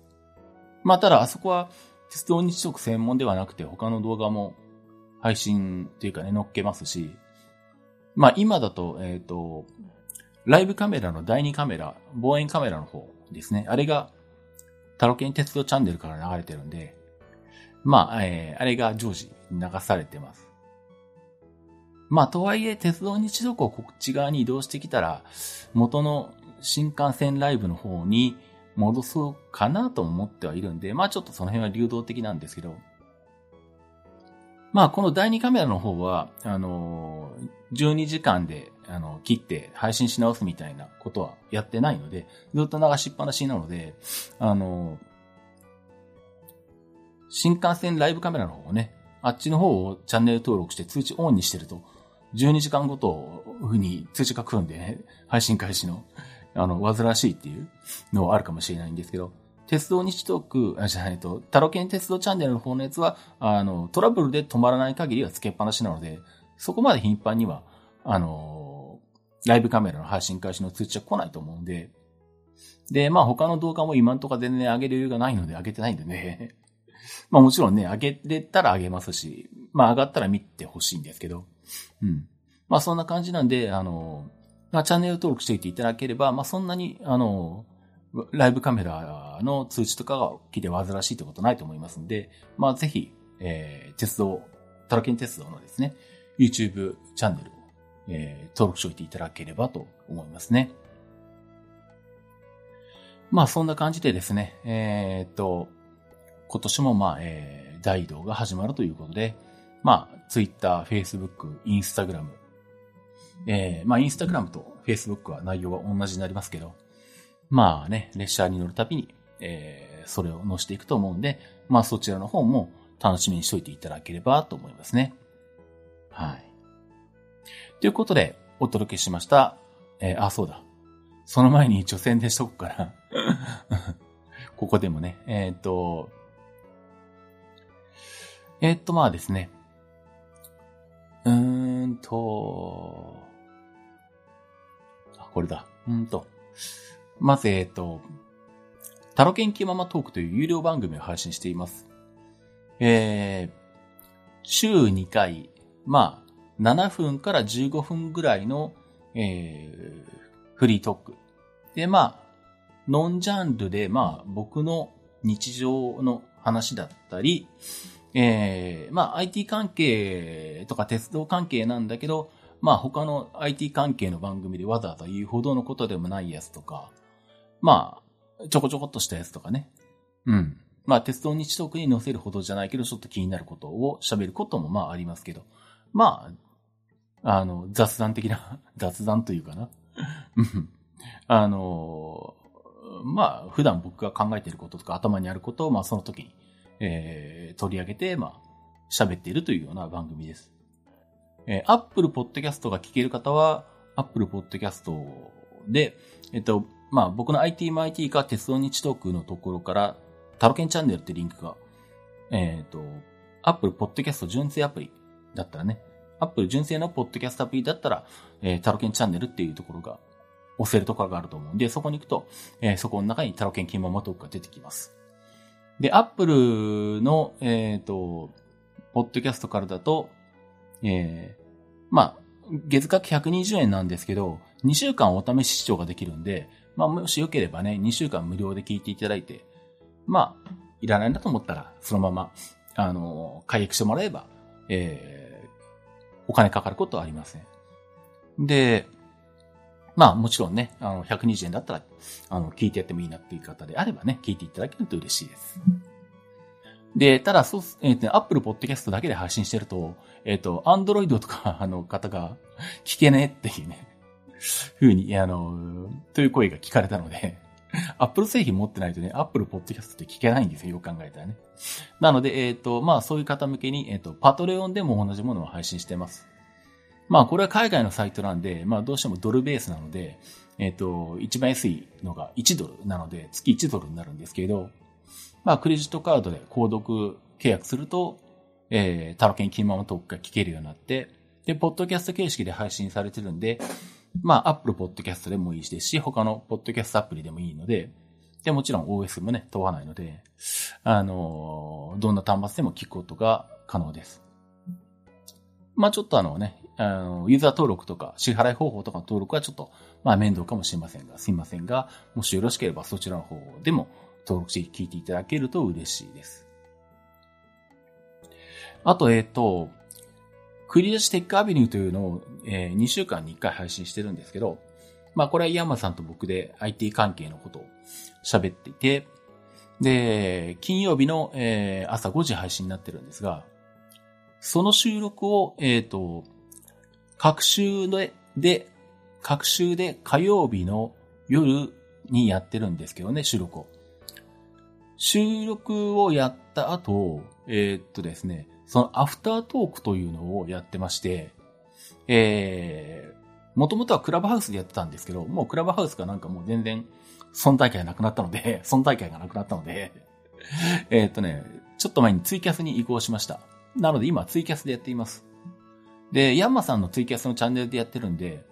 A: まあただあそこは鉄道日食専門ではなくて他の動画も配信っていうかね、載っけますし、まあ今だと、えっ、ー、と、ライブカメラの第2カメラ、望遠カメラの方ですね。あれがタロケン鉄道チャンネルから流れてるんで、まあ、えー、あれが常時流されてます。まあ、とはいえ、鉄道日読をこっち側に移動してきたら、元の新幹線ライブの方に戻そうかなと思ってはいるんで、まあちょっとその辺は流動的なんですけど、まあ、この第2カメラの方は、あの、12時間で、あの、切って配信し直すみたいなことはやってないので、ずっと流しっぱなしなので、あの、新幹線ライブカメラの方をね、あっちの方をチャンネル登録して通知オンにしてると、12時間ごとに通知が来るんでね、配信開始の、あの、煩わしいっていうのはあるかもしれないんですけど、鉄道日トーク、あ、じゃないと、タロケン鉄道チャンネルの方のやつは、あの、トラブルで止まらない限りはつけっぱなしなので、そこまで頻繁には、あの、ライブカメラの配信開始の通知は来ないと思うんで、で、まあ他の動画も今んとこ全然上げる余裕がないので上げてないんでね。まあもちろんね、上げれたら上げますし、まあ上がったら見てほしいんですけど、うん。まあそんな感じなんで、あの、まあ、チャンネル登録しておいていただければ、まあそんなに、あの、ライブカメラの通知とかが来て煩わしいってことないと思いますんで、まあぜひ、えー、鉄道、タラケン鉄道のですね、YouTube チャンネルを、えー、登録しておいていただければと思いますね。まあそんな感じでですね、えー、っと、今年もまあ、えー、大移動が始まるということで、まあ、Twitter、Facebook、Instagram、えー、まあ、Instagram と Facebook は内容は同じになりますけど、まあね、列車に乗るたびに、えー、それを載せていくと思うんで、まあそちらの方も楽しみにしといていただければと思いますね。はい。ということで、お届けしました。えー、あ、そうだ。その前に一応宣伝しとくから ここでもね、えっ、と、えっと、まあですね。うーんと、あ、これだ。うんと。まず、えっと、タロケンキママトークという有料番組を配信しています。えー、週2回、まあ、7分から15分ぐらいの、えー、フリートーク。で、まあ、ノンジャンルで、まあ、僕の日常の話だったり、えー、まあ IT 関係とか鉄道関係なんだけど、まあ他の IT 関係の番組でわざわざ言うほどのことでもないやつとか、まあ、ちょこちょこっとしたやつとかね。うん。まあ鉄道日トークに載せるほどじゃないけど、ちょっと気になることを喋ることもまあありますけど、まあ、あの、雑談的な、雑談というかな。あの、まあ、普段僕が考えていることとか頭にあることを、まあその時にえー、取り上げて、まあ、喋っているというような番組です。えー、Apple Podcast が聞ける方は、Apple Podcast で、えっと、まあ、僕の ITMIT か鉄道日トークのところから、タロケンチャンネルってリンクが、えっ、と、Apple Podcast 純正アプリだったらね、Apple 純正のポッドキャストアプリだったら、えー、タロケンチャンネルっていうところが押せるところがあると思うんで、そこに行くと、えー、そこの中にタロケンキンママトークが出てきます。で、アップルの、えっ、ー、と、ポッドキャストからだと、えー、まあ、月額120円なんですけど、2週間お試し視聴ができるんで、まあ、もしよければね、2週間無料で聞いていただいて、まあ、いらないなと思ったら、そのまま、あの、解約してもらえば、えー、お金かかることはありません。で、まあもちろんね、あの、120円だったら、あの、聞いてやってもいいなっていう方であればね、聞いていただけると嬉しいです。で、ただ、そう、えっ、ー、と、Apple Podcast だけで配信してると、えっ、ー、と、Android とか、あの、方が、聞けねえっていうね、ふうに、あの、という声が聞かれたので、Apple 製品持ってないとね、Apple Podcast って聞けないんですよ、よく考えたらね。なので、えっ、ー、と、まあ、そういう方向けに、えっ、と、パトレオンでも同じものを配信してます。まあこれは海外のサイトなんで、まあどうしてもドルベースなので、えっ、ー、と、一番安いのが1ドルなので、月1ドルになるんですけど、まあクレジットカードで購読契約すると、えー、タロケン金ママトークが聞けるようになって、で、ポッドキャスト形式で配信されてるんで、まあ、アップルポッドキャストでもいいですし、他のポッドキャストアプリでもいいので、で、もちろん OS もね、問わないので、あのどんな端末でも聞くことが可能です。まあ、ちょっとあのね、あの、ユーザー登録とか支払い方法とかの登録はちょっと、まあ面倒かもしれませんが、すいませんが、もしよろしければそちらの方でも登録して聞いていただけると嬉しいです。あと、えっ、ー、と、クリアしテックアビニューというのを、えー、2週間に1回配信してるんですけど、まあこれは山さんと僕で IT 関係のことを喋っていて、で、金曜日の、えー、朝5時配信になってるんですが、その収録を、えっ、ー、と、各週で、で、各週で火曜日の夜にやってるんですけどね、収録を。収録をやった後、えー、っとですね、そのアフタートークというのをやってまして、えー、もともとはクラブハウスでやってたんですけど、もうクラブハウスがなんかもう全然存在感がなくなったので、存在感がなくなったので、えっとね、ちょっと前にツイキャスに移行しました。なので今ツイキャスでやっています。で、ヤンマさんのツイキャスのチャンネルでやってるんで、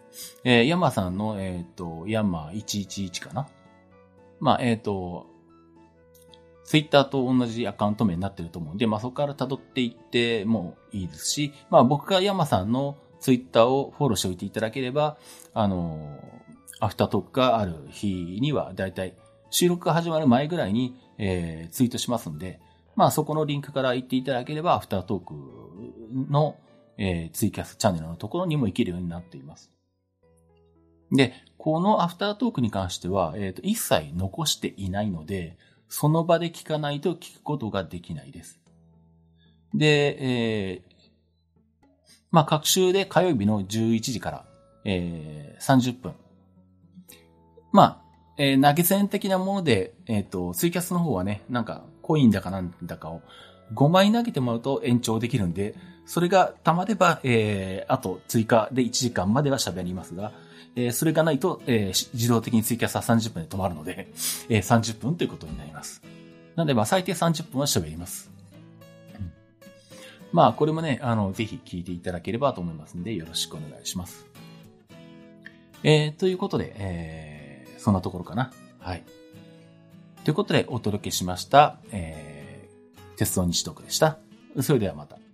A: えー、ヤンマさんの、えっ、ー、と、ヤンマ111かなまあ、えっ、ー、と、ツイッターと同じアカウント名になってると思うんで、まあそこから辿っていってもいいですし、まあ僕がヤンマさんのツイッターをフォローしておいていただければ、あの、アフタートークがある日には、だいたい収録が始まる前ぐらいに、えー、ツイートしますんで、まあそこのリンクから行っていただければ、アフタートークの、えー、ツイキャスチャンネルのところにも行けるようになっています。で、このアフタートークに関しては、えっ、ー、と、一切残していないので、その場で聞かないと聞くことができないです。で、えー、まあ、各週で火曜日の11時から、えー、30分。まあ、えー、投げ銭的なもので、えっ、ー、と、ツイキャスの方はね、なんか、コインだかなんだかを5枚投げてもらうと延長できるんで、それが溜まれば、えー、あと追加で1時間までは喋りますが、えー、それがないと、えー、自動的にツイキャスは30分で止まるので、えー、30分ということになります。なので、まあ、最低30分は喋ります。まあ、これもね、あの、ぜひ聞いていただければと思いますので、よろしくお願いします。えー、ということで、えー、そんなところかな。はい。ということで、お届けしました、えー、鉄道日トークでした。それではまた。